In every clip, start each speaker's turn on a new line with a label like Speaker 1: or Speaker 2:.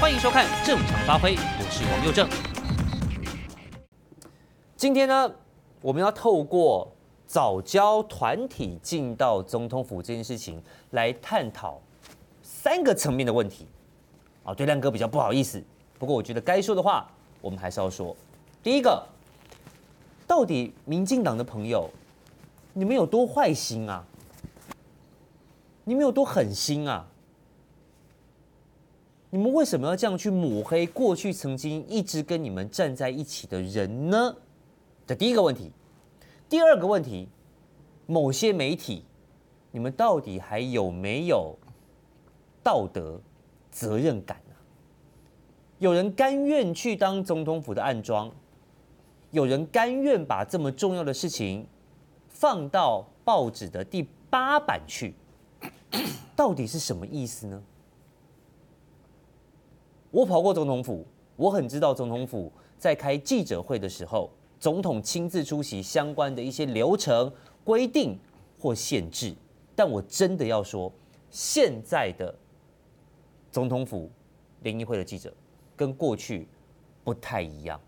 Speaker 1: 欢迎收看《正常发挥》，我是王佑正。今天呢，我们要透过早教团体进到总统府这件事情来探讨三个层面的问题。啊，对亮哥比较不好意思，不过我觉得该说的话，我们还是要说。第一个，到底民进党的朋友，你们有多坏心啊？你们有多狠心啊？你们为什么要这样去抹黑过去曾经一直跟你们站在一起的人呢？这第一个问题。第二个问题，某些媒体，你们到底还有没有道德责任感呢？有人甘愿去当总统府的暗桩，有人甘愿把这么重要的事情放到报纸的第八版去，到底是什么意思呢？我跑过总统府，我很知道总统府在开记者会的时候，总统亲自出席相关的一些流程规定或限制。但我真的要说，现在的总统府联谊会的记者跟过去不太一样。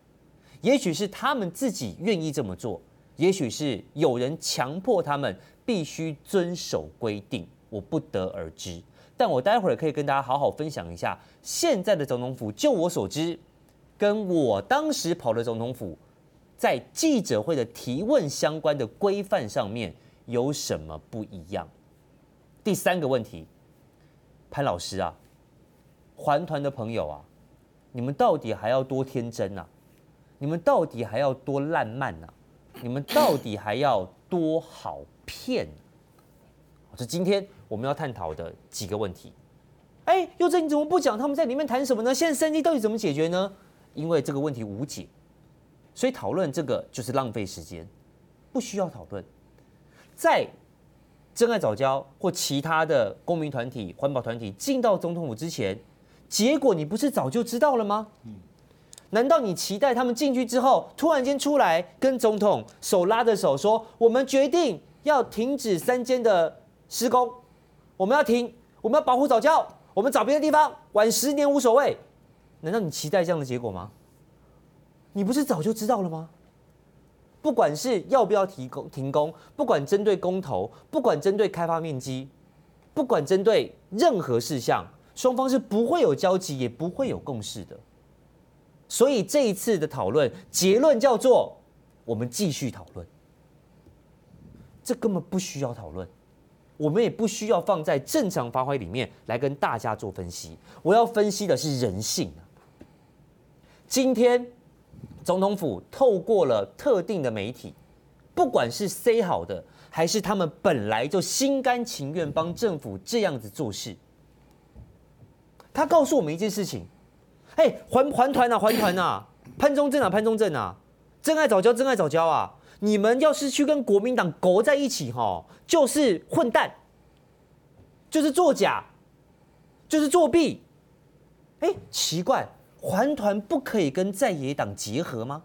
Speaker 1: 也许是他们自己愿意这么做，也许是有人强迫他们必须遵守规定，我不得而知。但我待会儿可以跟大家好好分享一下，现在的总统府，就我所知，跟我当时跑的总统府，在记者会的提问相关的规范上面有什么不一样？第三个问题，潘老师啊，环团的朋友啊，你们到底还要多天真啊？你们到底还要多烂漫啊？你们到底还要多好骗？是今天我们要探讨的几个问题。哎，又正你怎么不讲他们在里面谈什么呢？现在三 D 到底怎么解决呢？因为这个问题无解，所以讨论这个就是浪费时间，不需要讨论。在真爱早教或其他的公民团体、环保团体进到总统府之前，结果你不是早就知道了吗？嗯难道你期待他们进去之后，突然间出来跟总统手拉着手说：“我们决定要停止三间的。”施工，我们要停，我们要保护早教，我们找别的地方，晚十年无所谓。难道你期待这样的结果吗？你不是早就知道了吗？不管是要不要提供停工，不管针对公投，不管针对开发面积，不管针对任何事项，双方是不会有交集，也不会有共识的。所以这一次的讨论结论叫做：我们继续讨论。这根本不需要讨论。我们也不需要放在正常发挥里面来跟大家做分析。我要分析的是人性。今天总统府透过了特定的媒体，不管是塞好的，还是他们本来就心甘情愿帮政府这样子做事，他告诉我们一件事情：哎，还还团啊，还团啊，潘忠正啊，潘忠正啊，真爱藻礁，珍爱藻礁啊。你们要是去跟国民党勾在一起，哈，就是混蛋，就是作假，就是作弊。哎，奇怪，环团不可以跟在野党结合吗？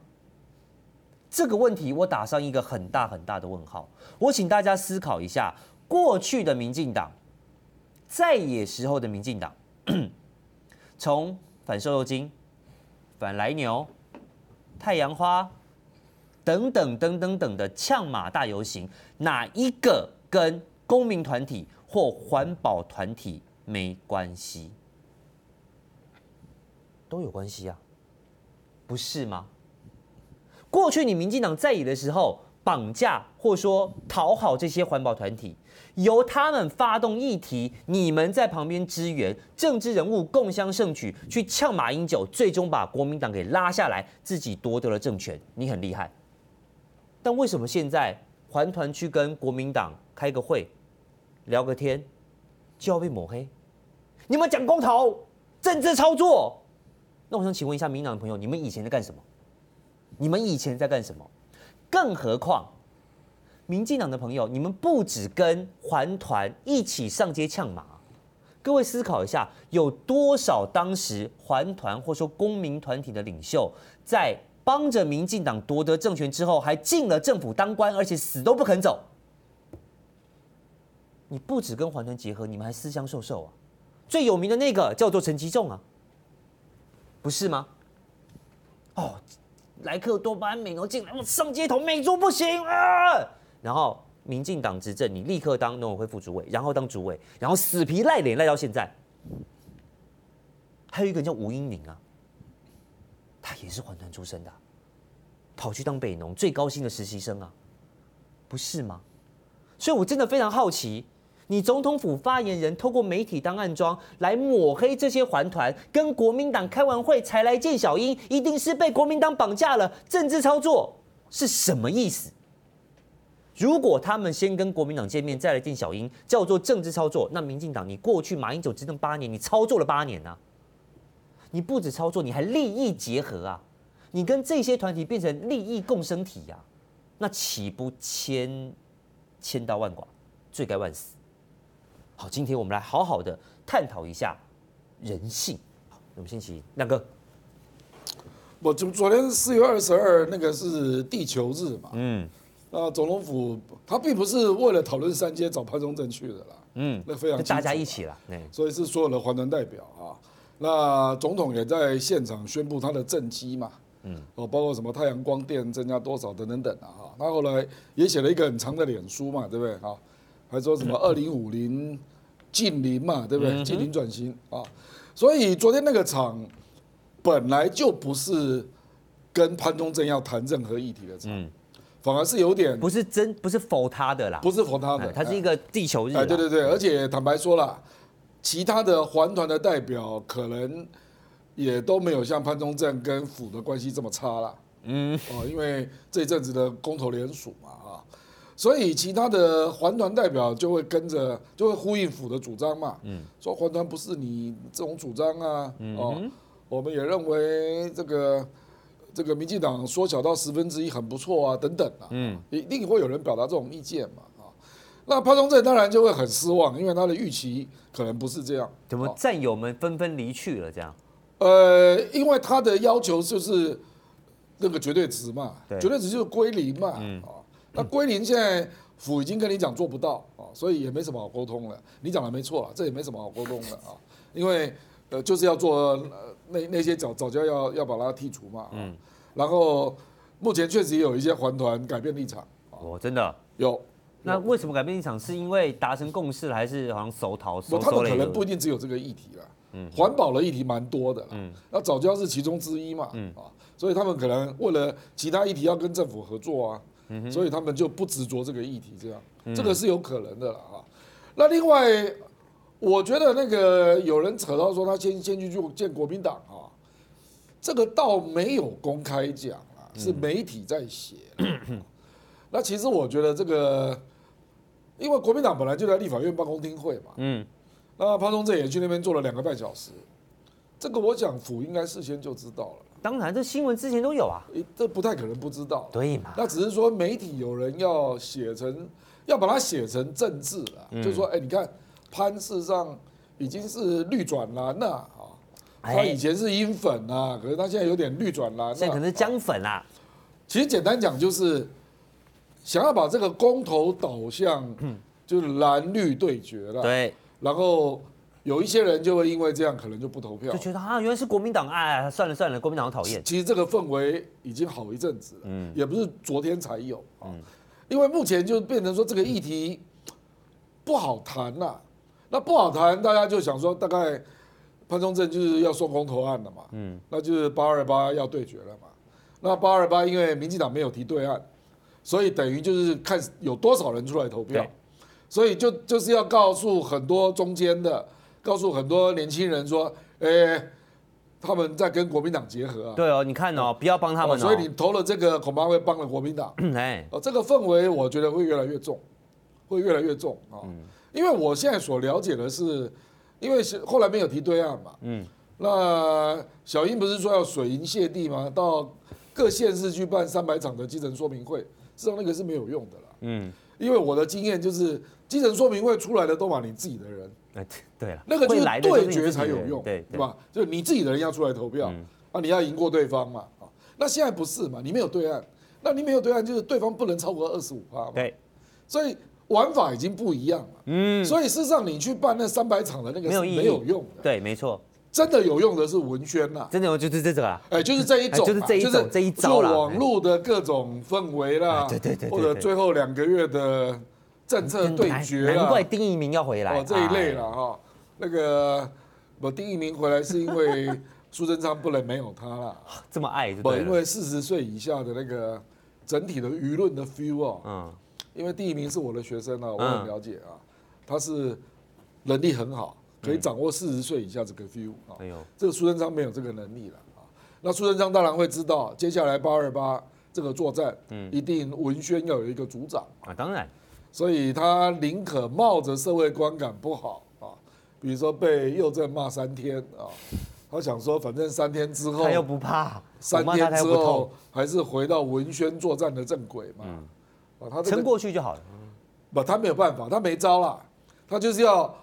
Speaker 1: 这个问题我打上一个很大很大的问号。我请大家思考一下，过去的民进党，在野时候的民进党，从反瘦肉精、反来牛、太阳花。等等等等等的呛马大游行，哪一个跟公民团体或环保团体没关系？都有关系啊，不是吗？过去你民进党在野的时候，绑架或说讨好这些环保团体，由他们发动议题，你们在旁边支援，政治人物共襄盛举，去呛马英九，最终把国民党给拉下来，自己夺得了政权，你很厉害。但为什么现在环团去跟国民党开个会，聊个天，就要被抹黑？你们讲公投，政治操作。那我想请问一下民党的朋友，你们以前在干什么？你们以前在干什么？更何况，民进党的朋友，你们不止跟环团一起上街呛马。各位思考一下，有多少当时环团或说公民团体的领袖在？帮着民进党夺得政权之后，还进了政府当官，而且死都不肯走。你不止跟环团结合，你们还私相授受啊！最有名的那个叫做陈其仲啊，不是吗？哦，莱克多巴胺美浓进来，我上街头，美猪不行啊！然后民进党执政，你立刻当农委会副主委，然后当主委，然后死皮赖脸赖到现在。还有一个人叫吴英明啊，他也是环团出身的，跑去当北农最高薪的实习生啊，不是吗？所以我真的非常好奇。你总统府发言人透过媒体当暗桩来抹黑这些环团，跟国民党开完会才来见小英，一定是被国民党绑架了，政治操作是什么意思？如果他们先跟国民党见面再来见小英，叫做政治操作，那民进党你过去马英九执政八年，你操作了八年啊？你不止操作，你还利益结合啊？你跟这些团体变成利益共生体呀？那岂不千千刀万剐，罪该万死？好，今天我们来好好的探讨一下人性。好，我们先请亮哥。
Speaker 2: 我昨昨天四月二十二那个是地球日嘛？嗯。那总统府他并不是为了讨论三阶找潘宗正去的啦。嗯。那非常
Speaker 1: 大家一起啦。
Speaker 2: 所以是所有的环团代表啊。那总统也在现场宣布他的政绩嘛。嗯。哦，包括什么太阳光电增加多少等等等啊。哈。那后来也写了一个很长的脸书嘛，对不对？啊。还说什么 二零五零近零嘛，对不对？近零转型啊，所以昨天那个场本来就不是跟潘忠正要谈任何议题的场，反而是有点
Speaker 1: 不是真不是否他的啦，
Speaker 2: 不是否他的，
Speaker 1: 他是一个地球日。
Speaker 2: 哎，对对对，而且坦白说了，其他的环团的代表可能也都没有像潘宗正跟府的关系这么差了。嗯，哦，因为这一阵子的公投联署嘛。啊所以其他的环团代表就会跟着，就会呼应府的主张嘛。嗯，说环团不是你这种主张啊。哦，我们也认为这个这个民进党缩小到十分之一很不错啊，等等啊。嗯，一定会有人表达这种意见嘛。啊，那潘宗正当然就会很失望，因为他的预期可能不是这样。
Speaker 1: 怎么战友们纷纷离去了？这样？
Speaker 2: 呃，因为他的要求就是那个绝对值嘛，绝对值就是归零嘛。嗯。那归零现在府已经跟你讲做不到啊，所以也没什么好沟通了。你讲的没错了，这也没什么好沟通的啊，因为呃就是要做那那些早早就要要把它剔除嘛。嗯。然后目前确实也有一些环团改变立场。
Speaker 1: 哦，真的
Speaker 2: 有。
Speaker 1: 那为什么改变立场？是因为达成共识了，还是好像熟逃？
Speaker 2: 不，他们可能不一定只有这个议题了。嗯。环保的议题蛮多的。嗯。那早教是其中之一嘛。嗯。啊，所以他们可能为了其他议题要跟政府合作啊。所以他们就不执着这个议题，这样，这个是有可能的了哈。那另外，我觉得那个有人扯到说他先先去见国民党啊，这个倒没有公开讲啊，是媒体在写。那其实我觉得这个，因为国民党本来就在立法院办公厅会嘛，嗯，那潘忠政也去那边坐了两个半小时，这个我讲府应该事先就知道了。
Speaker 1: 当然，这新闻之前都有啊，
Speaker 2: 这不太可能不知道。
Speaker 1: 对嘛？
Speaker 2: 那只是说媒体有人要写成，要把它写成政治了，嗯、就是说，哎，你看潘事实上已经是绿转蓝了啊，他以前是英粉啊，可是他现在有点绿转蓝，
Speaker 1: 现在可能是姜粉啦。
Speaker 2: 其实简单讲就是想要把这个公投导向，就是蓝绿对决了。对，然后。有一些人就会因为这样，可能就不投票，
Speaker 1: 就觉得啊，原来是国民党，哎，算了算了，国民党好讨厌。
Speaker 2: 其实这个氛围已经好一阵子了，嗯，也不是昨天才有啊，因为目前就变成说这个议题不好谈呐，那不好谈，大家就想说，大概潘宗正就是要送公投案了嘛，嗯，那就是八二八要对决了嘛，那八二八因为民进党没有提对案，所以等于就是看有多少人出来投票，所以就就是要告诉很多中间的。告诉很多年轻人说，诶，他们在跟国民党结合啊。
Speaker 1: 对哦，你看哦，不要帮他们。
Speaker 2: 所以你投了这个，恐怕会帮了国民党。哎，哦，这个氛围我觉得会越来越重，会越来越重啊。因为我现在所了解的是，因为是后来没有提对案嘛。嗯。那小英不是说要水银泻地吗？到各县市去办三百场的基层说明会，实际上那个是没有用的啦。嗯。因为我的经验就是，基层说明会出来的都把你自己的人。
Speaker 1: 对了，
Speaker 2: 那个就是对决才有用，对对吧？就你自己的人要出来投票，啊，你要赢过对方嘛，啊，那现在不是嘛？你没有对岸，那你没有对岸，就是对方不能超过二十五趴嘛。对，所以玩法已经不一样了。嗯，所以事实上你去办那三百场的那个是没有用的。
Speaker 1: 对，没错。
Speaker 2: 真的有用的是文宣呐，
Speaker 1: 真的有就是这个啊，
Speaker 2: 哎，就是这一种，
Speaker 1: 就是这一种这一招啦，
Speaker 2: 网络的各种氛围啦，
Speaker 1: 对对对，
Speaker 2: 或者最后两个月的政策对决，
Speaker 1: 难怪丁一鸣要回来。
Speaker 2: 哦，这一类了哈。那个我丁一鸣回来是因为苏贞昌不能没有他啦，
Speaker 1: 这么爱
Speaker 2: 不？因为四十岁以下的那个整体的舆论的 feel 啊，嗯，因为第一名是我的学生啊，我很了解啊，他是能力很好，可以掌握四十岁以下这个 feel 啊。没有，这个苏贞昌没有这个能力了啊。那苏贞昌当然会知道，接下来八二八这个作战，嗯，一定文宣要有一个组长
Speaker 1: 啊，当然，
Speaker 2: 所以他宁可冒着社会观感不好啊。比如说被右政骂三天啊，他想说反正三天之后
Speaker 1: 他又不怕，
Speaker 2: 三天之后还是回到文宣作战的正轨嘛，啊，他
Speaker 1: 撑过去就好了。
Speaker 2: 不，他没有办法，他没招了，他就是要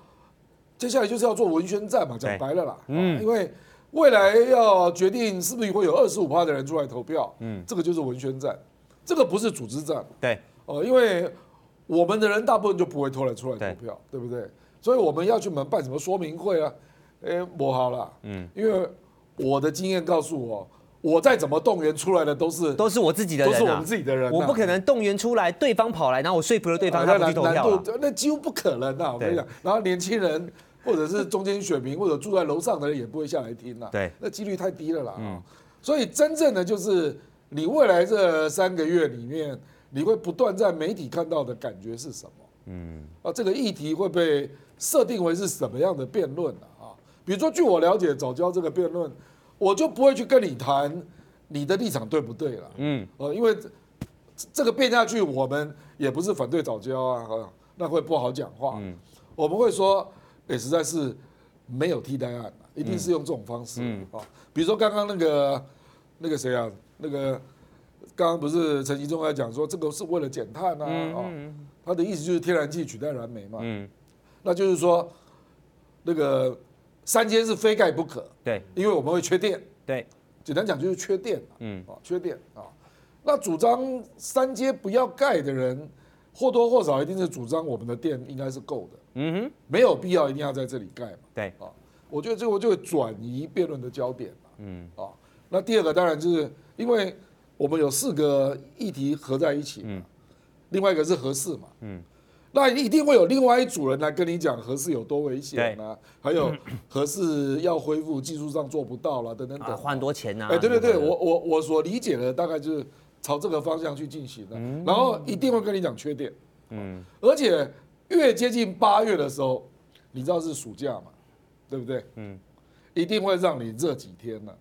Speaker 2: 接下来就是要做文宣战嘛，讲白了啦，嗯，因为未来要决定是不是会有二十五趴的人出来投票，嗯，这个就是文宣战，这个不是组织战，
Speaker 1: 对，
Speaker 2: 哦，因为我们的人大部分就不会出来出来投票，对不对？所以我们要去门办什么说明会啊？哎，我好了，嗯，因为我的经验告诉我，我再怎么动员出来的都是
Speaker 1: 都是我自己的人，
Speaker 2: 都是我们自己的人，
Speaker 1: 我不可能动员出来，对方跑来，然后我说服了对方，他不去投票，
Speaker 2: 那几乎不可能啊！我跟你讲，然后年轻人或者是中间选民或者住在楼上的人也不会下来听了，
Speaker 1: 对，
Speaker 2: 那几率太低了啦。嗯，所以真正的就是你未来这三个月里面，你会不断在媒体看到的感觉是什么？嗯，啊，这个议题会被。设定为是什么样的辩论啊？比如说，据我了解，早教这个辩论，我就不会去跟你谈你的立场对不对了。嗯，呃，因为这个变下去，我们也不是反对早教啊，那会不好讲话。嗯，我们会说，也实在是没有替代案，一定是用这种方式啊。比如说刚刚那个那个谁啊，那个刚刚不是陈吉仲在讲说，这个是为了减碳啊？啊，他的意思就是天然气取代燃煤嘛。嗯。那就是说，那个三接是非盖不可，
Speaker 1: 对，
Speaker 2: 因为我们会缺电，
Speaker 1: 对，
Speaker 2: 简单讲就是缺电，嗯，啊，缺电啊。那主张三阶不要盖的人，或多或少一定是主张我们的电应该是够的，嗯哼，没有必要一定要在这里盖嘛，
Speaker 1: 对，
Speaker 2: 啊，我觉得这个就会转移辩论的焦点嘛，嗯，啊，那第二个当然就是因为我们有四个议题合在一起嘛，另外一个是合适嘛，嗯。那一定会有另外一组人来跟你讲核四有多危险啊，还有核四要恢复技术上做不到了等等等，
Speaker 1: 花很多钱呐。
Speaker 2: 哎，对对对，我我我所理解的大概就是朝这个方向去进行的，然后一定会跟你讲缺点，嗯，而且越接近八月的时候，你知道是暑假嘛，对不对？嗯，一定会让你热几天呢，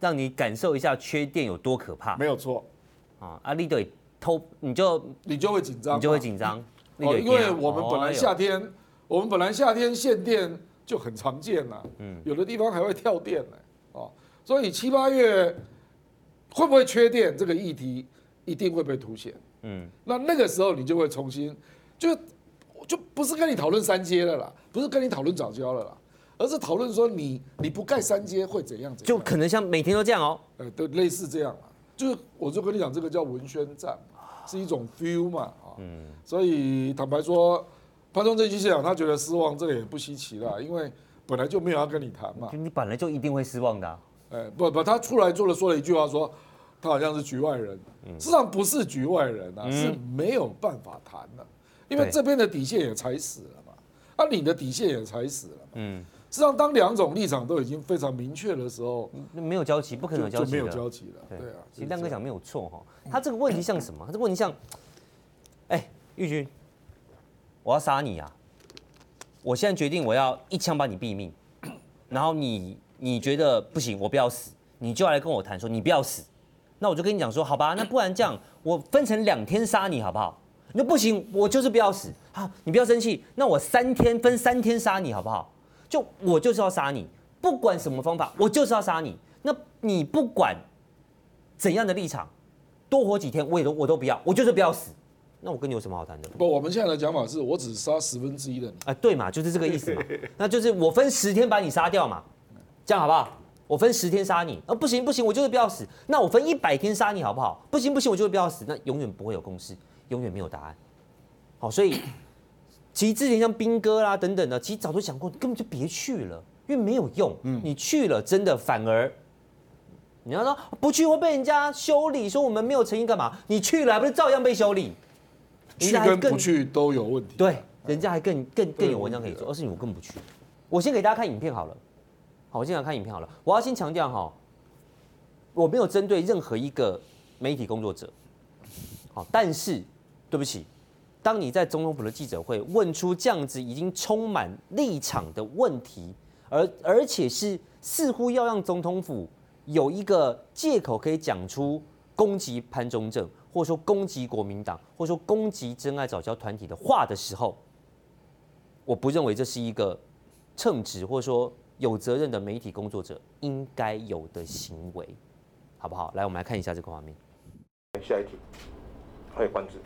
Speaker 1: 让你感受一下缺电有多可怕。
Speaker 2: 没有错，
Speaker 1: 啊，阿力队偷你就
Speaker 2: 你就会紧张，
Speaker 1: 你就会紧张。
Speaker 2: 哦，因为我们本来夏天，我们本来夏天限电就很常见了，嗯，有的地方还会跳电呢，哦，所以七八月会不会缺电这个议题一定会被凸显，嗯，那那个时候你就会重新就就不是跟你讨论三阶了啦，不是跟你讨论早教了啦，而是讨论说你你不盖三阶会怎样
Speaker 1: 就可能像每天都这样哦，
Speaker 2: 呃，都类似这样啊，就是我就跟你讲这个叫文宣战，是一种 feel 嘛。嗯，所以坦白说，潘忠政局长他觉得失望，这个也不稀奇了，因为本来就没有要跟你谈嘛。
Speaker 1: 你本来就一定会失望的。
Speaker 2: 哎，不不，他出来做了说了一句话，说他好像是局外人，事实上不是局外人啊，是没有办法谈的，因为这边的底线也踩死了嘛，啊，你的底线也踩死了。嗯，事实上，当两种立场都已经非常明确的时候，
Speaker 1: 没有交集，不可能有交集，
Speaker 2: 没有交集了。对啊，
Speaker 1: 其实亮哥讲没有错哈，他这个问题像什么？他这个问题像。哎，玉军，我要杀你啊！我现在决定，我要一枪把你毙命。然后你你觉得不行，我不要死，你就要来跟我谈说你不要死。那我就跟你讲说，好吧，那不然这样，我分成两天杀你好不好？你说不行，我就是不要死。好，你不要生气，那我三天分三天杀你好不好？就我就是要杀你，不管什么方法，我就是要杀你。那你不管怎样的立场，多活几天我也都我都不要，我就是不要死。那我跟你有什么好谈的？
Speaker 2: 不，我们现在的讲法是我只杀十分之一的你。
Speaker 1: 啊，对嘛，就是这个意思嘛。那就是我分十天把你杀掉嘛，这样好不好？我分十天杀你，啊，不行不行，我就是不要死。那我分一百天杀你好不好？不行不行，我就是不要死。那永远不会有共识，永远没有答案。好，所以其实之前像兵哥啦等等的，其实早就想过，根本就别去了。因为没有用。嗯，你去了，真的反而你要说不去会被人家修理，说我们没有诚意干嘛？你去了还不是照样被修理？
Speaker 2: 去跟不去都有问题。
Speaker 1: 对，人家还更更更有文章可以做，而是你我更不去。我先给大家看影片好了。好，我先来看影片好了。我要先强调哈，我没有针对任何一个媒体工作者。好，但是对不起。当你在总统府的记者会问出这样子已经充满立场的问题，而而且是似乎要让总统府有一个借口可以讲出攻击潘中正，或者说攻击国民党，或者说攻击真爱早教团体的话的时候，我不认为这是一个称职或者说有责任的媒体工作者应该有的行为，好不好？来，我们来看一下这个画面。
Speaker 3: 下一题，还有关子。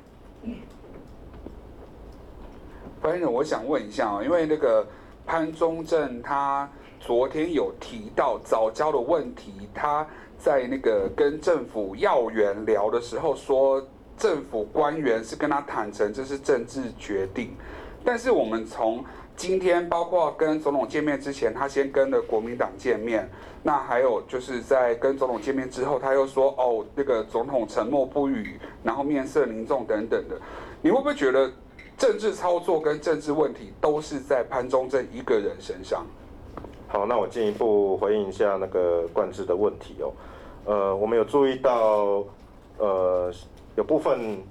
Speaker 3: 发言人，我想问一下啊，因为那个潘宗正他昨天有提到早教的问题，他在那个跟政府要员聊的时候说，政府官员是跟他坦诚这是政治决定，但是我们从今天包括跟总统见面之前，他先跟了国民党见面，那还有就是在跟总统见面之后，他又说哦，那个总统沉默不语，然后面色凝重等等的，你会不会觉得？政治操作跟政治问题都是在潘忠正一个人身上。
Speaker 4: 好，那我进一步回应一下那个冠志的问题哦。呃，我们有注意到，呃，有部分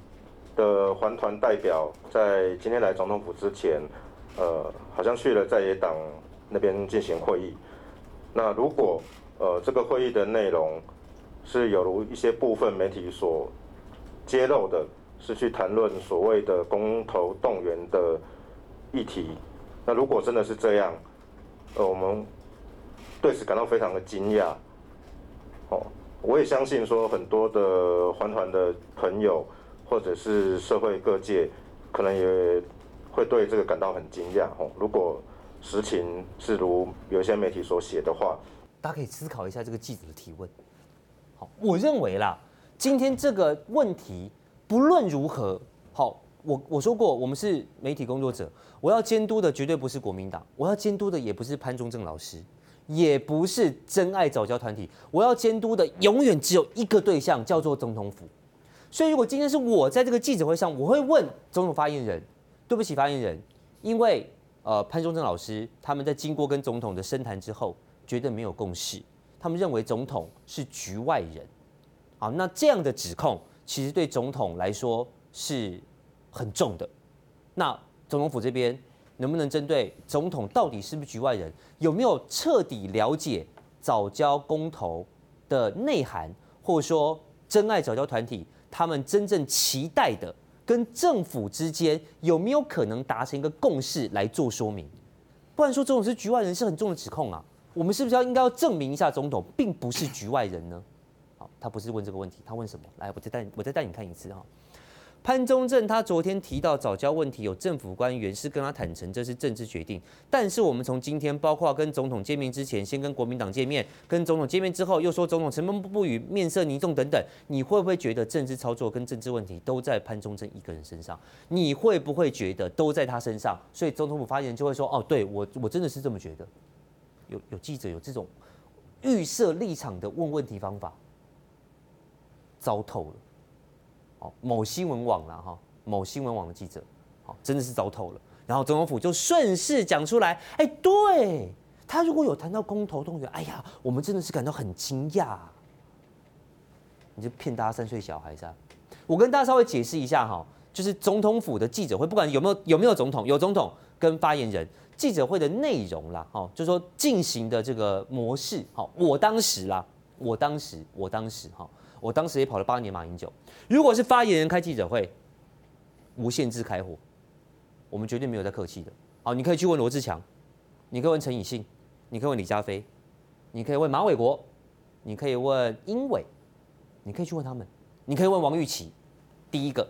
Speaker 4: 的环团代表在今天来总统府之前，呃，好像去了在野党那边进行会议。那如果呃这个会议的内容是有如一些部分媒体所揭露的。是去谈论所谓的公投动员的议题。那如果真的是这样，呃，我们对此感到非常的惊讶。哦，我也相信说很多的环团的朋友或者是社会各界，可能也会对这个感到很惊讶。哦，如果实情是如有些媒体所写的话，
Speaker 1: 大家可以思考一下这个记者的提问。好，我认为啦，今天这个问题。不论如何，好，我我说过，我们是媒体工作者，我要监督的绝对不是国民党，我要监督的也不是潘忠正老师，也不是真爱早教团体，我要监督的永远只有一个对象，叫做总统府。所以，如果今天是我在这个记者会上，我会问总统发言人，对不起，发言人，因为呃潘忠正老师他们在经过跟总统的深谈之后，绝对没有共识，他们认为总统是局外人，好，那这样的指控。其实对总统来说是很重的。那总统府这边能不能针对总统到底是不是局外人，有没有彻底了解早教公投的内涵，或者说真爱早教团体他们真正期待的，跟政府之间有没有可能达成一个共识来做说明？不然说总统是局外人是很重的指控啊。我们是不是要应该要证明一下总统并不是局外人呢？他不是问这个问题，他问什么？来，我再带我再带你看一次哈。潘忠正他昨天提到早教问题，有政府官员是跟他坦诚这是政治决定。但是我们从今天，包括跟总统见面之前，先跟国民党见面，跟总统见面之后，又说总统沉默不语，面色凝重等等。你会不会觉得政治操作跟政治问题都在潘忠正一个人身上？你会不会觉得都在他身上？所以总统府发言人就会说：哦，对我我真的是这么觉得。有有记者有这种预设立场的问问题方法。糟透了，哦，某新闻网了哈，某新闻网的记者，好，真的是糟透了。然后总统府就顺势讲出来，哎，对他如果有谈到公投动员，哎呀，我们真的是感到很惊讶。你就骗大家三岁小孩是吧？我跟大家稍微解释一下哈，就是总统府的记者会，不管有没有有没有总统，有总统跟发言人，记者会的内容啦，哦，就说进行的这个模式，好，我当时啦，我当时，我当时哈。我当时也跑了八年马英九。如果是发言人开记者会，无限制开火，我们绝对没有在客气的。好，你可以去问罗志强，你可以问陈以信，你可以问李佳飞，你可以问马伟国，你可以问英伟，你可以去问他们，你可以问王玉琦，第一个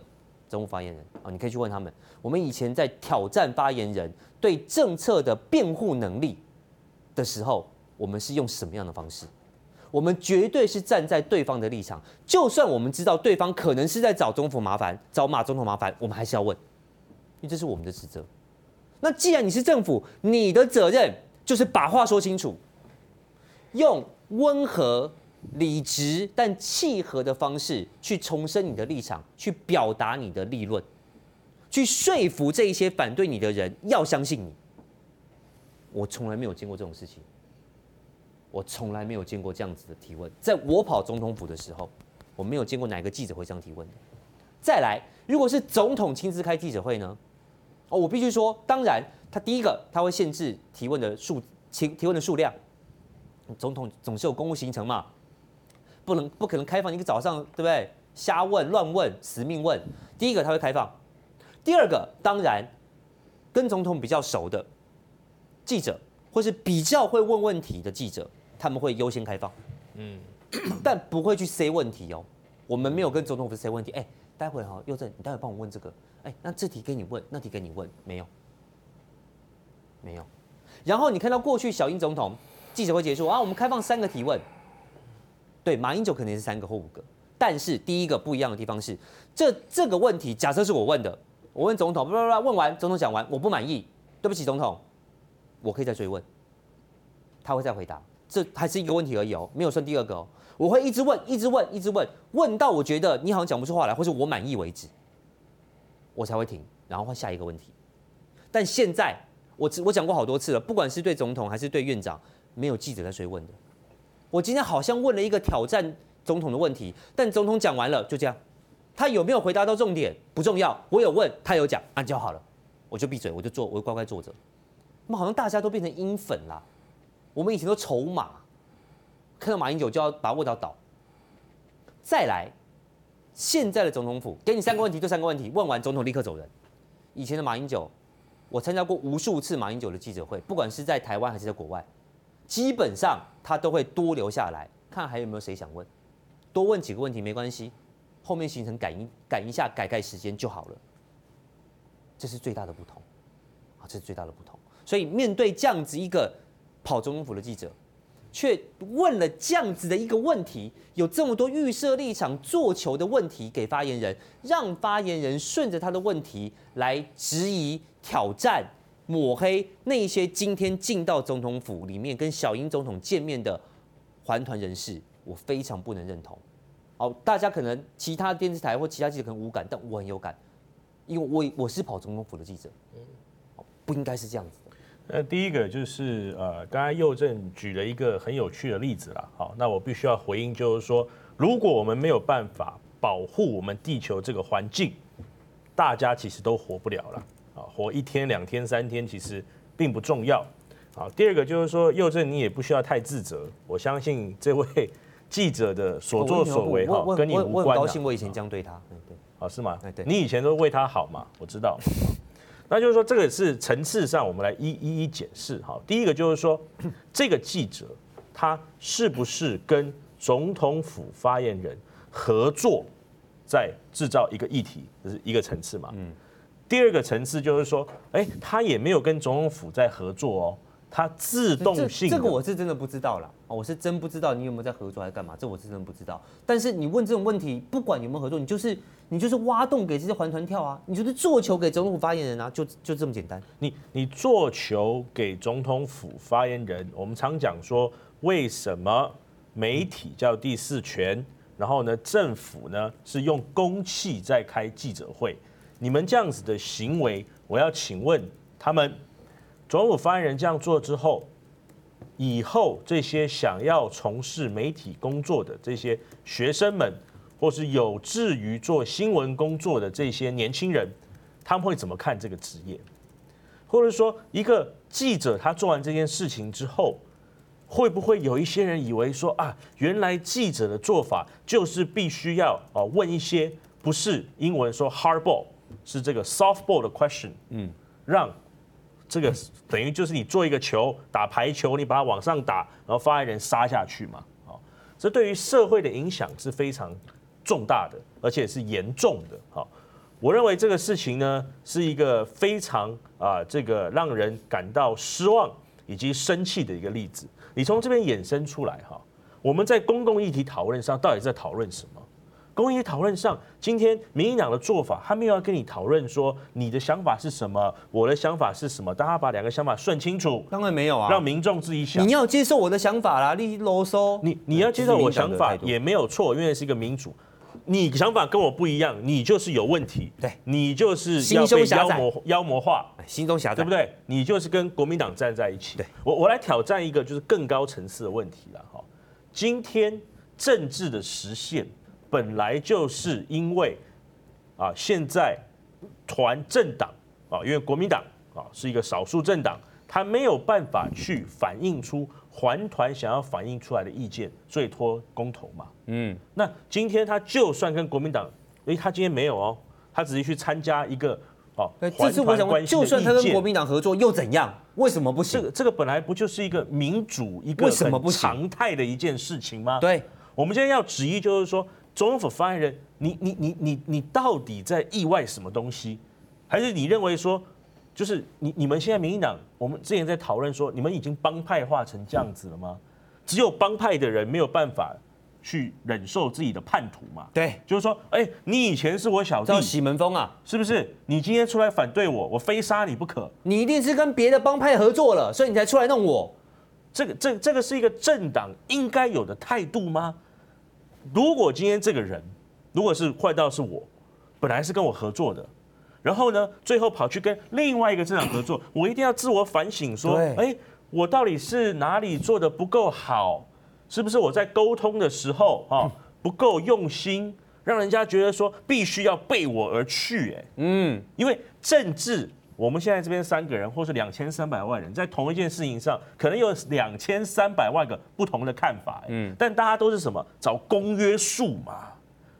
Speaker 1: 政务发言人啊，你可以去问他们。我们以前在挑战发言人对政策的辩护能力的时候，我们是用什么样的方式？我们绝对是站在对方的立场，就算我们知道对方可能是在找总统麻烦，找马总统麻烦，我们还是要问，因为这是我们的职责。那既然你是政府，你的责任就是把话说清楚，用温和、理直但契合的方式去重申你的立场，去表达你的立论，去说服这一些反对你的人要相信你。我从来没有见过这种事情，我从来没有见过这样子的提问。在我跑总统府的时候，我没有见过哪个记者会这样提问的。再来，如果是总统亲自开记者会呢？哦，我必须说，当然，他第一个他会限制提问的数，提提问的数量。总统总是有公务行程嘛，不能不可能开放一个早上，对不对？瞎问乱问，死命问。第一个他会开放，第二个当然跟总统比较熟的。记者或是比较会问问题的记者，他们会优先开放，嗯，但不会去塞问题哦。我们没有跟总统府塞问题，哎，待会哈，佑正，你待会帮我问这个，哎，那这题给你问，那题给你问，没有，没有。然后你看到过去小英总统记者会结束啊，我们开放三个提问，对，马英九肯定是三个或五个，但是第一个不一样的地方是，这这个问题假设是我问的，我问总统，不不不，问完总统讲完，我不满意，对不起总统。我可以再追问，他会再回答，这还是一个问题而已哦，没有算第二个哦。我会一直问，一直问，一直问，问到我觉得你好像讲不出话来，或是我满意为止，我才会停，然后换下一个问题。但现在我我讲过好多次了，不管是对总统还是对院长，没有记者在追问的。我今天好像问了一个挑战总统的问题，但总统讲完了就这样，他有没有回答到重点不重要，我有问他有讲，那就好了，我就闭嘴，我就坐，我就乖乖坐着。那么好像大家都变成英粉了，我们以前都筹码，看到马英九就要把握到倒。再来，现在的总统府给你三个问题，就三个问题，问完总统立刻走人。以前的马英九，我参加过无数次马英九的记者会，不管是在台湾还是在国外，基本上他都会多留下来看还有没有谁想问，多问几个问题没关系，后面行程赶一赶一下改改时间就好了。这是最大的不同，啊，这是最大的不同。所以面对这样子一个跑总统府的记者，却问了这样子的一个问题，有这么多预设立场、做球的问题给发言人，让发言人顺着他的问题来质疑、挑战、抹黑那些今天进到总统府里面跟小英总统见面的环团人士，我非常不能认同。好，大家可能其他电视台或其他记者可能无感，但我很有感，因为我我是跑总统府的记者，不应该是这样子。
Speaker 5: 那第一个就是呃，刚才佑正举了一个很有趣的例子啦，好，那我必须要回应，就是说，如果我们没有办法保护我们地球这个环境，大家其实都活不了了，啊，活一天、两天、三天其实并不重要，好，第二个就是说，佑正你也不需要太自责，我相信这位记者的所作所为哈，跟你无关。我
Speaker 1: 很高兴我以前这样对他，对，
Speaker 5: 好是吗？对，你以前都为他好嘛，我知道。那就是说，这个是层次上，我们来一一一检视。哈，第一个就是说，这个记者他是不是跟总统府发言人合作，在制造一个议题，这是一个层次嘛。嗯。第二个层次就是说，哎，他也没有跟总统府在合作哦。他自动性
Speaker 1: 这，这个我是真的不知道了，我是真不知道你有没有在合作还是干嘛，这我是真不知道。但是你问这种问题，不管有没有合作，你就是你就是挖洞给这些环团跳啊，你就是做球给总统府发言人啊，就就这么简单。
Speaker 5: 你你做球给总统府发言人，我们常讲说，为什么媒体叫第四权，然后呢，政府呢是用公器在开记者会，你们这样子的行为，我要请问他们。总统府发言人这样做之后，以后这些想要从事媒体工作的这些学生们，或是有志于做新闻工作的这些年轻人，他们会怎么看这个职业？或者说，一个记者他做完这件事情之后，会不会有一些人以为说啊，原来记者的做法就是必须要啊问一些不是英文说 hard ball，是这个 soft ball 的 question，嗯，让。这个等于就是你做一个球，打排球，你把它往上打，然后发言人杀下去嘛。好，这对于社会的影响是非常重大的，而且是严重的。好，我认为这个事情呢，是一个非常啊，这个让人感到失望以及生气的一个例子。你从这边衍生出来哈，我们在公共议题讨论上到底在讨论什么？公益讨论上，今天民进党的做法，他没有要跟你讨论说你的想法是什么，我的想法是什么，大家把两个想法算清楚。
Speaker 1: 当然没有啊，
Speaker 5: 让民众自己想。
Speaker 1: 你要接受我的想法啦，你啰嗦。
Speaker 5: 你你要接受我想法也没有错，因为是一个民主。你想法跟我不一样，你就是有问题。
Speaker 1: 对，
Speaker 5: 你就是要被妖魔妖魔化，
Speaker 1: 心中狭窄，
Speaker 5: 对不对？你就是跟国民党站在一起。
Speaker 1: 对，
Speaker 5: 我我来挑战一个就是更高层次的问题了哈。今天政治的实现本来就是因为啊，现在团政党啊，因为国民党啊是一个少数政党，他没有办法去反映出环团想要反映出来的意见，所以拖公投嘛。嗯，那今天他就算跟国民党，诶，他今天没有哦，他只是去参加一个哦，
Speaker 1: 这次我想问，就算他跟国民党合作又怎样？为什么不行？
Speaker 5: 这个这个本来不就是一个民主一个什么不常态的一件事情吗？
Speaker 1: 对，
Speaker 5: 我们今天要质疑就是说，总统府发言人，你你你你你到底在意外什么东西？还是你认为说，就是你你们现在民进党，我们之前在讨论说，你们已经帮派化成这样子了吗？只有帮派的人没有办法。去忍受自己的叛徒嘛？
Speaker 1: 对，
Speaker 5: 就是说，哎，你以前是我小弟，
Speaker 1: 洗门风啊，
Speaker 5: 是不是？你今天出来反对我，我非杀你不可。
Speaker 1: 你一定是跟别的帮派合作了，所以你才出来弄我。
Speaker 5: 这个，这，这个是一个政党应该有的态度吗？如果今天这个人，如果是坏到是我，本来是跟我合作的，然后呢，最后跑去跟另外一个政党合作，我一定要自我反省，说，哎，我到底是哪里做的不够好？是不是我在沟通的时候啊不够用心，让人家觉得说必须要背我而去？哎，嗯，因为政治，我们现在这边三个人，或是两千三百万人，在同一件事情上，可能有两千三百万个不同的看法，嗯，但大家都是什么？找公约数嘛。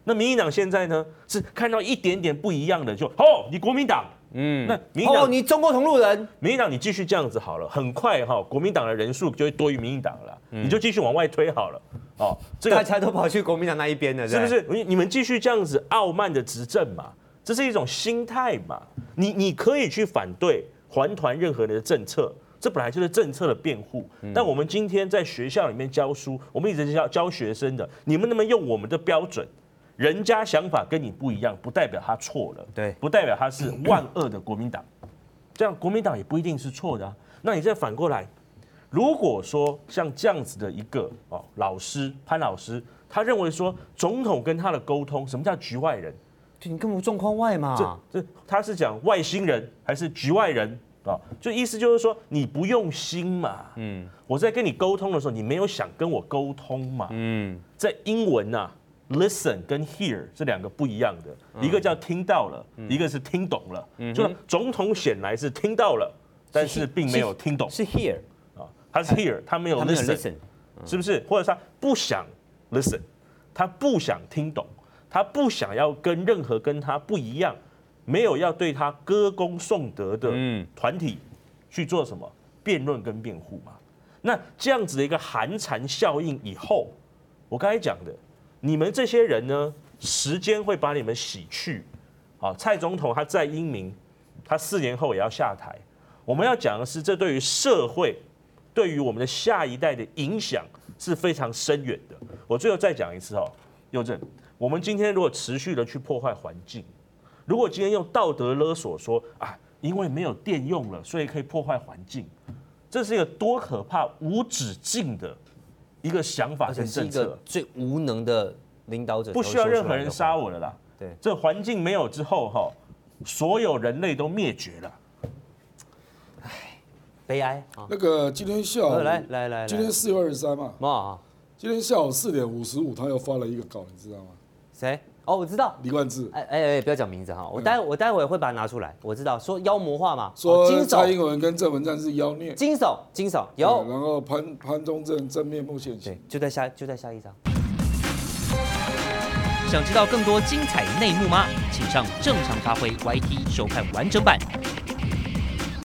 Speaker 5: 那民进党现在呢，是看到一点点不一样的就哦，你国民党。嗯，那民进党，
Speaker 1: 哦，你中国同路人，
Speaker 5: 民进党你继续这样子好了，很快哈，国民党的人数就会多于民进党了，你就继续往外推好了，哦，
Speaker 1: 这个大家都跑去国民党那一边了，
Speaker 5: 是不是？你你们继续这样子傲慢的执政嘛，这是一种心态嘛，你你可以去反对环团任何人的政策，这本来就是政策的辩护，但我们今天在学校里面教书，我们一直教教学生的，你们能不能用我们的标准？人家想法跟你不一样，不代表他错了，
Speaker 1: 对，
Speaker 5: 不代表他是 万恶的国民党，这样国民党也不一定是错的啊。那你再反过来，如果说像这样子的一个哦老师潘老师，他认为说总统跟他的沟通，什么叫局外人？
Speaker 1: 你根本状况外嘛，
Speaker 5: 这这他是讲外星人还是局外人啊？就意思就是说你不用心嘛，嗯，我在跟你沟通的时候，你没有想跟我沟通嘛，嗯，在英文呐。Listen 跟 hear 是两个不一样的，一个叫听到了，一个是听懂了。就是总统显然是听到了，但是并没有听懂。
Speaker 1: 是 hear
Speaker 5: 啊，他是 hear，他没有 listen，是不是？或者他不想 listen，他不想听懂，他不想要跟任何跟他不一样、没有要对他歌功颂德的团体去做什么辩论跟辩护嘛？那这样子的一个寒蝉效应以后，我刚才讲的。你们这些人呢，时间会把你们洗去。啊，蔡总统他再英明，他四年后也要下台。我们要讲的是，这对于社会，对于我们的下一代的影响是非常深远的。我最后再讲一次哦，佑正，我们今天如果持续的去破坏环境，如果今天用道德勒索说啊，因为没有电用了，所以可以破坏环境，这是一个多可怕、无止境的。一个想法跟政策，
Speaker 1: 最无能的领导者，
Speaker 5: 不需要任何人杀我了啦。对，这环境没有之后哈，所有人类都灭绝了。
Speaker 1: 唉，悲哀。
Speaker 2: 那个今天下午，
Speaker 1: 来来来，
Speaker 2: 今天四月二十三嘛。
Speaker 1: 嘛，
Speaker 2: 今天下午四点五十五，他又发了一个稿，你知道吗？
Speaker 1: 谁？哦，我知道，
Speaker 2: 李冠志。
Speaker 1: 哎哎哎，不要讲名字哈，我待我待会会把它拿出来。我知道，说妖魔化嘛，
Speaker 2: 说蔡英文跟郑文灿是妖孽，
Speaker 1: 惊悚惊悚有。
Speaker 2: 然后潘潘宗正正面目现形，
Speaker 1: 就在下就在下一张。
Speaker 6: 想知道更多精彩内幕吗？请上正常发挥 YT 收看完整版。